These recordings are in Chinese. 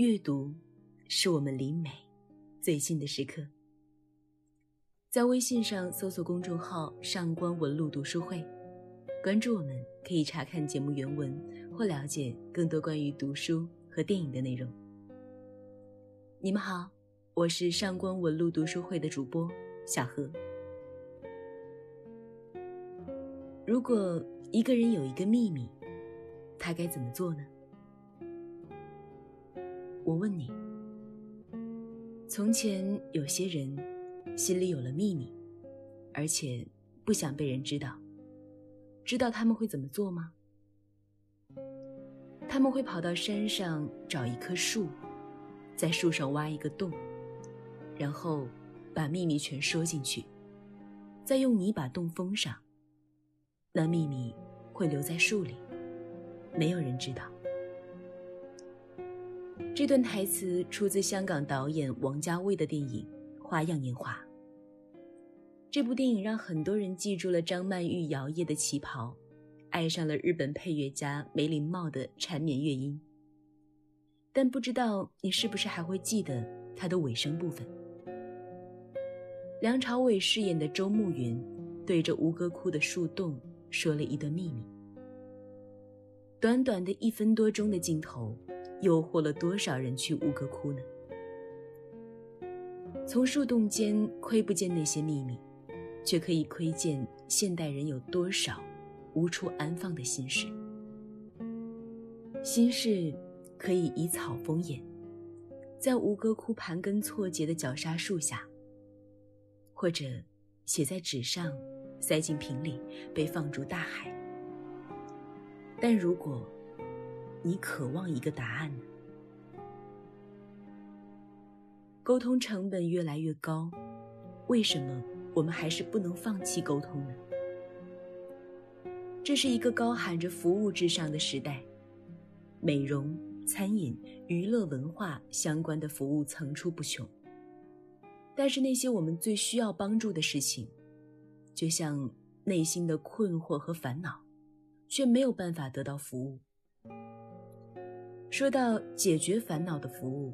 阅读是我们离美最近的时刻。在微信上搜索公众号“上官文露读书会”，关注我们，可以查看节目原文或了解更多关于读书和电影的内容。你们好，我是上官文露读书会的主播小何。如果一个人有一个秘密，他该怎么做呢？我问你：从前有些人心里有了秘密，而且不想被人知道，知道他们会怎么做吗？他们会跑到山上找一棵树，在树上挖一个洞，然后把秘密全说进去，再用泥把洞封上。那秘密会留在树里，没有人知道。这段台词出自香港导演王家卫的电影《花样年华》。这部电影让很多人记住了张曼玉摇曳的旗袍，爱上了日本配乐家梅林茂的缠绵乐音。但不知道你是不是还会记得它的尾声部分？梁朝伟饰演的周慕云对着吴哥窟的树洞说了一段秘密。短短的一分多钟的镜头。诱惑了多少人去乌哥窟呢？从树洞间窥不见那些秘密，却可以窥见现代人有多少无处安放的心事。心事可以以草封眼，在吴哥窟盘根错节的绞杀树下，或者写在纸上，塞进瓶里，被放逐大海。但如果，你渴望一个答案？沟通成本越来越高，为什么我们还是不能放弃沟通呢？这是一个高喊着服务至上的时代，美容、餐饮、娱乐、文化相关的服务层出不穷。但是那些我们最需要帮助的事情，就像内心的困惑和烦恼，却没有办法得到服务。说到解决烦恼的服务，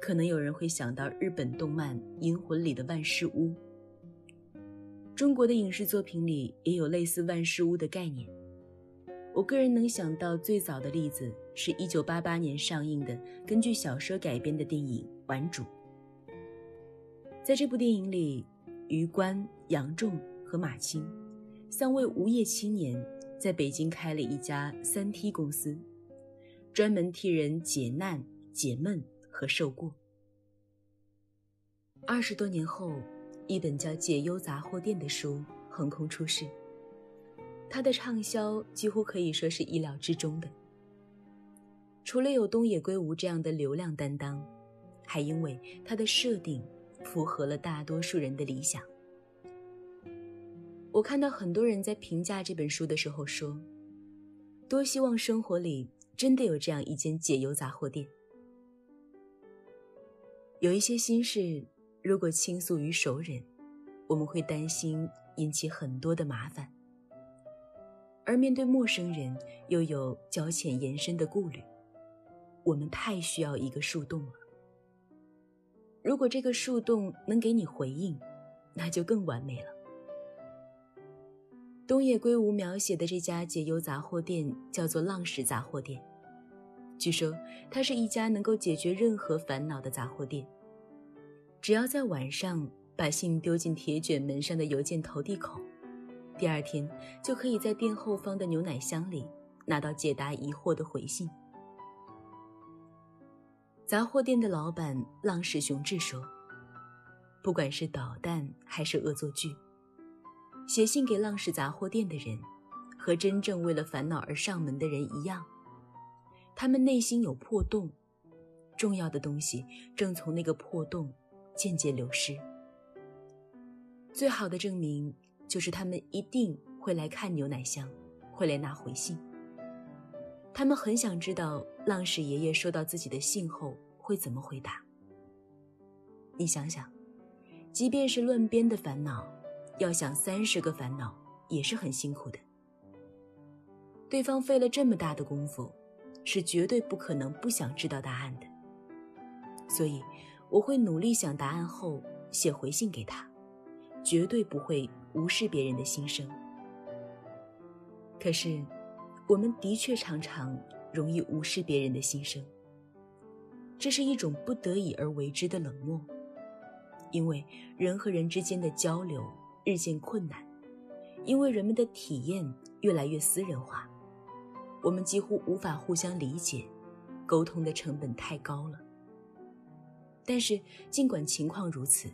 可能有人会想到日本动漫《银魂》里的万事屋。中国的影视作品里也有类似万事屋的概念。我个人能想到最早的例子是一九八八年上映的根据小说改编的电影《顽主》。在这部电影里，余官、杨仲和马青三位无业青年在北京开了一家三 T 公司。专门替人解难、解闷和受过。二十多年后，一本叫《解忧杂货店》的书横空出世，它的畅销几乎可以说是意料之中的。除了有东野圭吾这样的流量担当，还因为它的设定符合了大多数人的理想。我看到很多人在评价这本书的时候说：“多希望生活里。”真的有这样一间解忧杂货店。有一些心事，如果倾诉于熟人，我们会担心引起很多的麻烦；而面对陌生人，又有交浅言深的顾虑。我们太需要一个树洞了。如果这个树洞能给你回应，那就更完美了。东野圭吾描写的这家解忧杂货店叫做浪矢杂货店。据说，它是一家能够解决任何烦恼的杂货店。只要在晚上把信丢进铁卷门上的邮件投递口，第二天就可以在店后方的牛奶箱里拿到解答疑惑的回信。杂货店的老板浪矢雄志说：“不管是捣蛋还是恶作剧，写信给浪矢杂货店的人，和真正为了烦恼而上门的人一样。”他们内心有破洞，重要的东西正从那个破洞渐渐流失。最好的证明就是他们一定会来看牛奶箱，会来拿回信。他们很想知道浪矢爷爷收到自己的信后会怎么回答。你想想，即便是乱编的烦恼，要想三十个烦恼也是很辛苦的。对方费了这么大的功夫。是绝对不可能不想知道答案的。所以我会努力想答案后写回信给他，绝对不会无视别人的心声。可是，我们的确常常容易无视别人的心声，这是一种不得已而为之的冷漠，因为人和人之间的交流日渐困难，因为人们的体验越来越私人化，我们几乎无法互相理解，沟通的成本太高了。但是，尽管情况如此，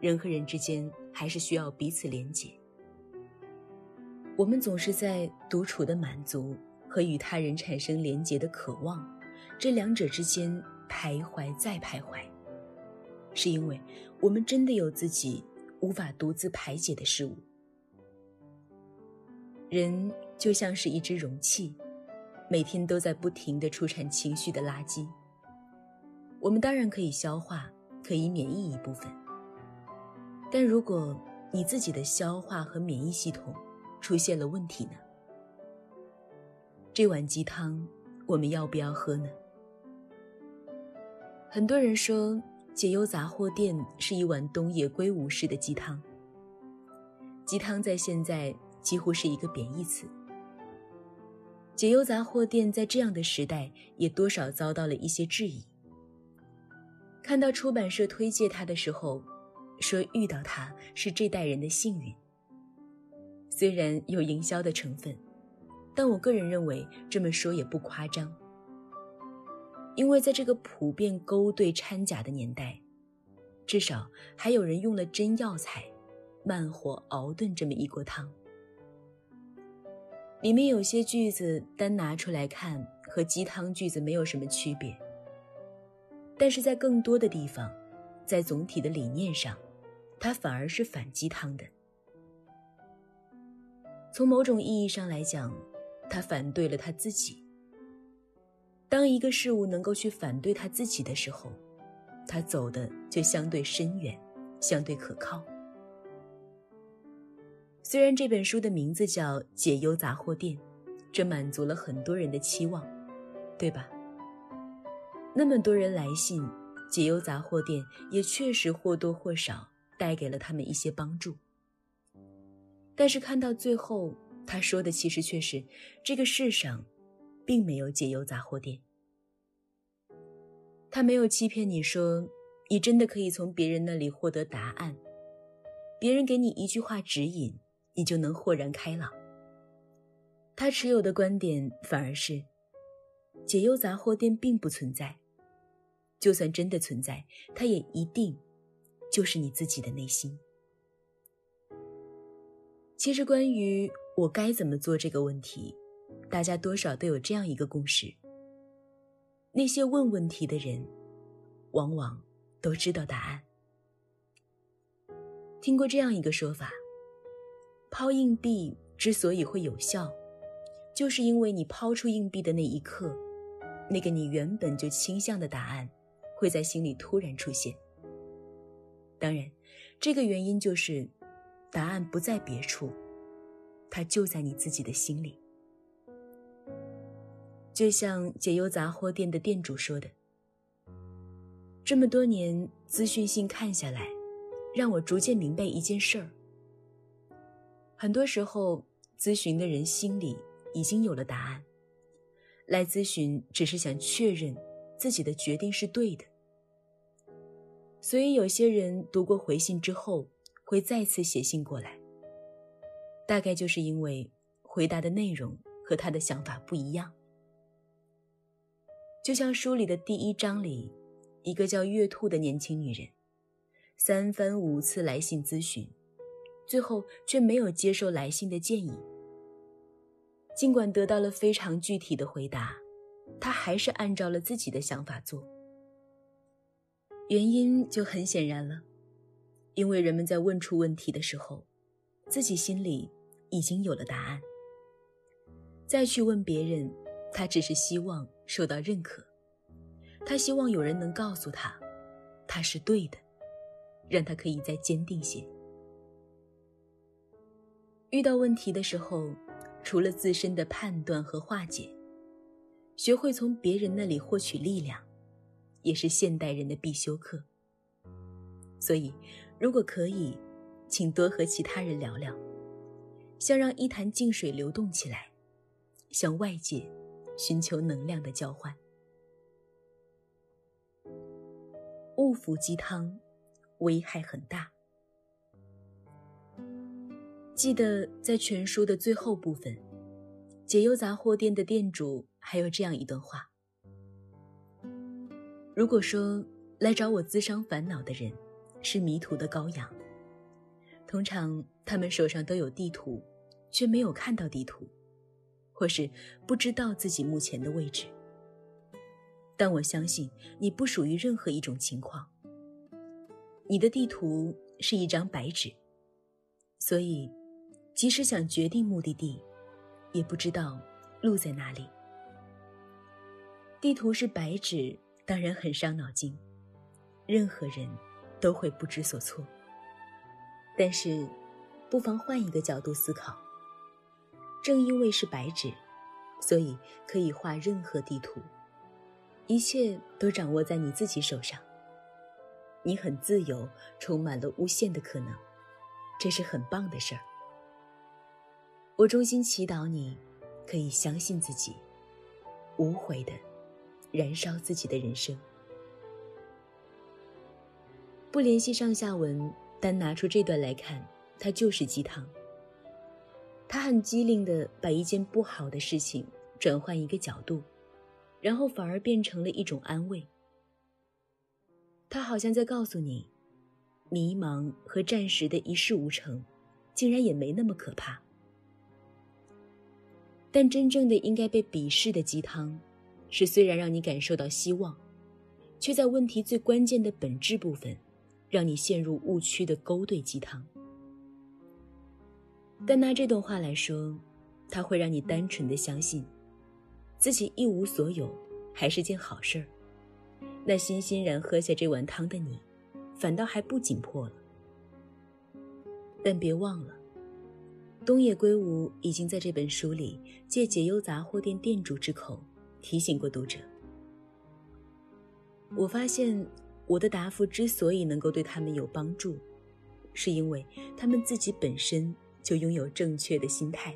人和人之间还是需要彼此连结。我们总是在独处的满足和与他人产生连结的渴望这两者之间徘徊再徘徊，是因为我们真的有自己无法独自排解的事物。人就像是一只容器，每天都在不停的出产情绪的垃圾。我们当然可以消化，可以免疫一部分。但如果你自己的消化和免疫系统出现了问题呢？这碗鸡汤我们要不要喝呢？很多人说解忧杂货店是一碗东野圭吾式的鸡汤。鸡汤在现在几乎是一个贬义词。解忧杂货店在这样的时代也多少遭到了一些质疑。看到出版社推荐他的时候，说遇到他是这代人的幸运。虽然有营销的成分，但我个人认为这么说也不夸张。因为在这个普遍勾兑掺假的年代，至少还有人用了真药材，慢火熬炖这么一锅汤。里面有些句子单拿出来看，和鸡汤句子没有什么区别。但是在更多的地方，在总体的理念上，它反而是反鸡汤的。从某种意义上来讲，他反对了他自己。当一个事物能够去反对他自己的时候，他走的就相对深远，相对可靠。虽然这本书的名字叫《解忧杂货店》，这满足了很多人的期望，对吧？那么多人来信，解忧杂货店也确实或多或少带给了他们一些帮助。但是看到最后，他说的其实却是这个世上，并没有解忧杂货店。他没有欺骗你说，你真的可以从别人那里获得答案，别人给你一句话指引，你就能豁然开朗。他持有的观点反而是，解忧杂货店并不存在。就算真的存在，它也一定就是你自己的内心。其实，关于我该怎么做这个问题，大家多少都有这样一个共识：那些问问题的人，往往都知道答案。听过这样一个说法：抛硬币之所以会有效，就是因为你抛出硬币的那一刻，那个你原本就倾向的答案。会在心里突然出现。当然，这个原因就是，答案不在别处，它就在你自己的心里。就像解忧杂货店的店主说的：“这么多年资讯性看下来，让我逐渐明白一件事儿。很多时候，咨询的人心里已经有了答案，来咨询只是想确认自己的决定是对的。”所以，有些人读过回信之后，会再次写信过来。大概就是因为回答的内容和他的想法不一样。就像书里的第一章里，一个叫月兔的年轻女人，三番五次来信咨询，最后却没有接受来信的建议。尽管得到了非常具体的回答，她还是按照了自己的想法做。原因就很显然了，因为人们在问出问题的时候，自己心里已经有了答案。再去问别人，他只是希望受到认可，他希望有人能告诉他，他是对的，让他可以再坚定些。遇到问题的时候，除了自身的判断和化解，学会从别人那里获取力量。也是现代人的必修课。所以，如果可以，请多和其他人聊聊，像让一潭静水流动起来，向外界寻求能量的交换。误服鸡汤，危害很大。记得在全书的最后部分，解忧杂货店的店主还有这样一段话：如果说来找我咨商烦恼的人是迷途的羔羊，通常他们手上都有地图，却没有看到地图，或是不知道自己目前的位置。但我相信你不属于任何一种情况。你的地图是一张白纸，所以即使想决定目的地，也不知道路在哪里。地图是白纸，当然很伤脑筋，任何人都会不知所措。但是，不妨换一个角度思考。正因为是白纸，所以可以画任何地图。一切都掌握在你自己手上。你很自由，充满了无限的可能，这是很棒的事儿。我衷心祈祷你，可以相信自己，无悔的燃烧自己的人生。不联系上下文，单拿出这段来看，它就是鸡汤。他很机灵的把一件不好的事情转换一个角度。然后反而变成了一种安慰。他好像在告诉你，迷茫和暂时的一事无成，竟然也没那么可怕。但真正的应该被鄙视的鸡汤，是虽然让你感受到希望，却在问题最关键的本质部分，让你陷入误区的勾兑鸡汤。但拿这段话来说，它会让你单纯的相信。自己一无所有，还是件好事儿。那欣欣然喝下这碗汤的你，反倒还不紧迫了。但别忘了，东野圭吾已经在这本书里借解忧杂货店店主之口提醒过读者。我发现，我的答复之所以能够对他们有帮助，是因为他们自己本身就拥有正确的心态。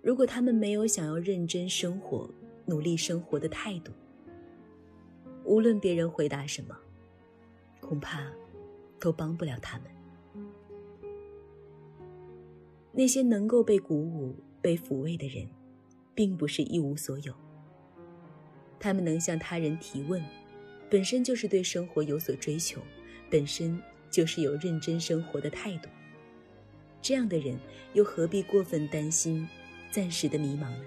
如果他们没有想要认真生活、努力生活的态度，无论别人回答什么，恐怕都帮不了他们。那些能够被鼓舞、被抚慰的人，并不是一无所有。他们能向他人提问，本身就是对生活有所追求，本身就是有认真生活的态度。这样的人，又何必过分担心？暂时的迷茫呢？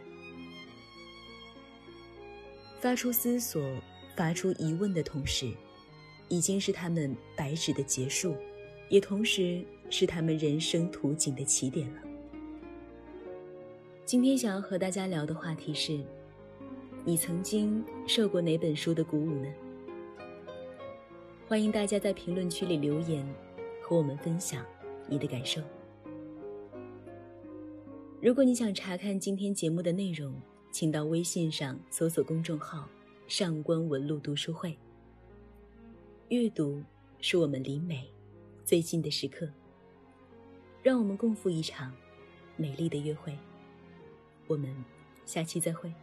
发出思索、发出疑问的同时，已经是他们白纸的结束，也同时是他们人生图景的起点了。今天想要和大家聊的话题是：你曾经受过哪本书的鼓舞呢？欢迎大家在评论区里留言，和我们分享你的感受。如果你想查看今天节目的内容，请到微信上搜索公众号“上官文露读书会”。阅读是我们离美最近的时刻，让我们共赴一场美丽的约会。我们下期再会。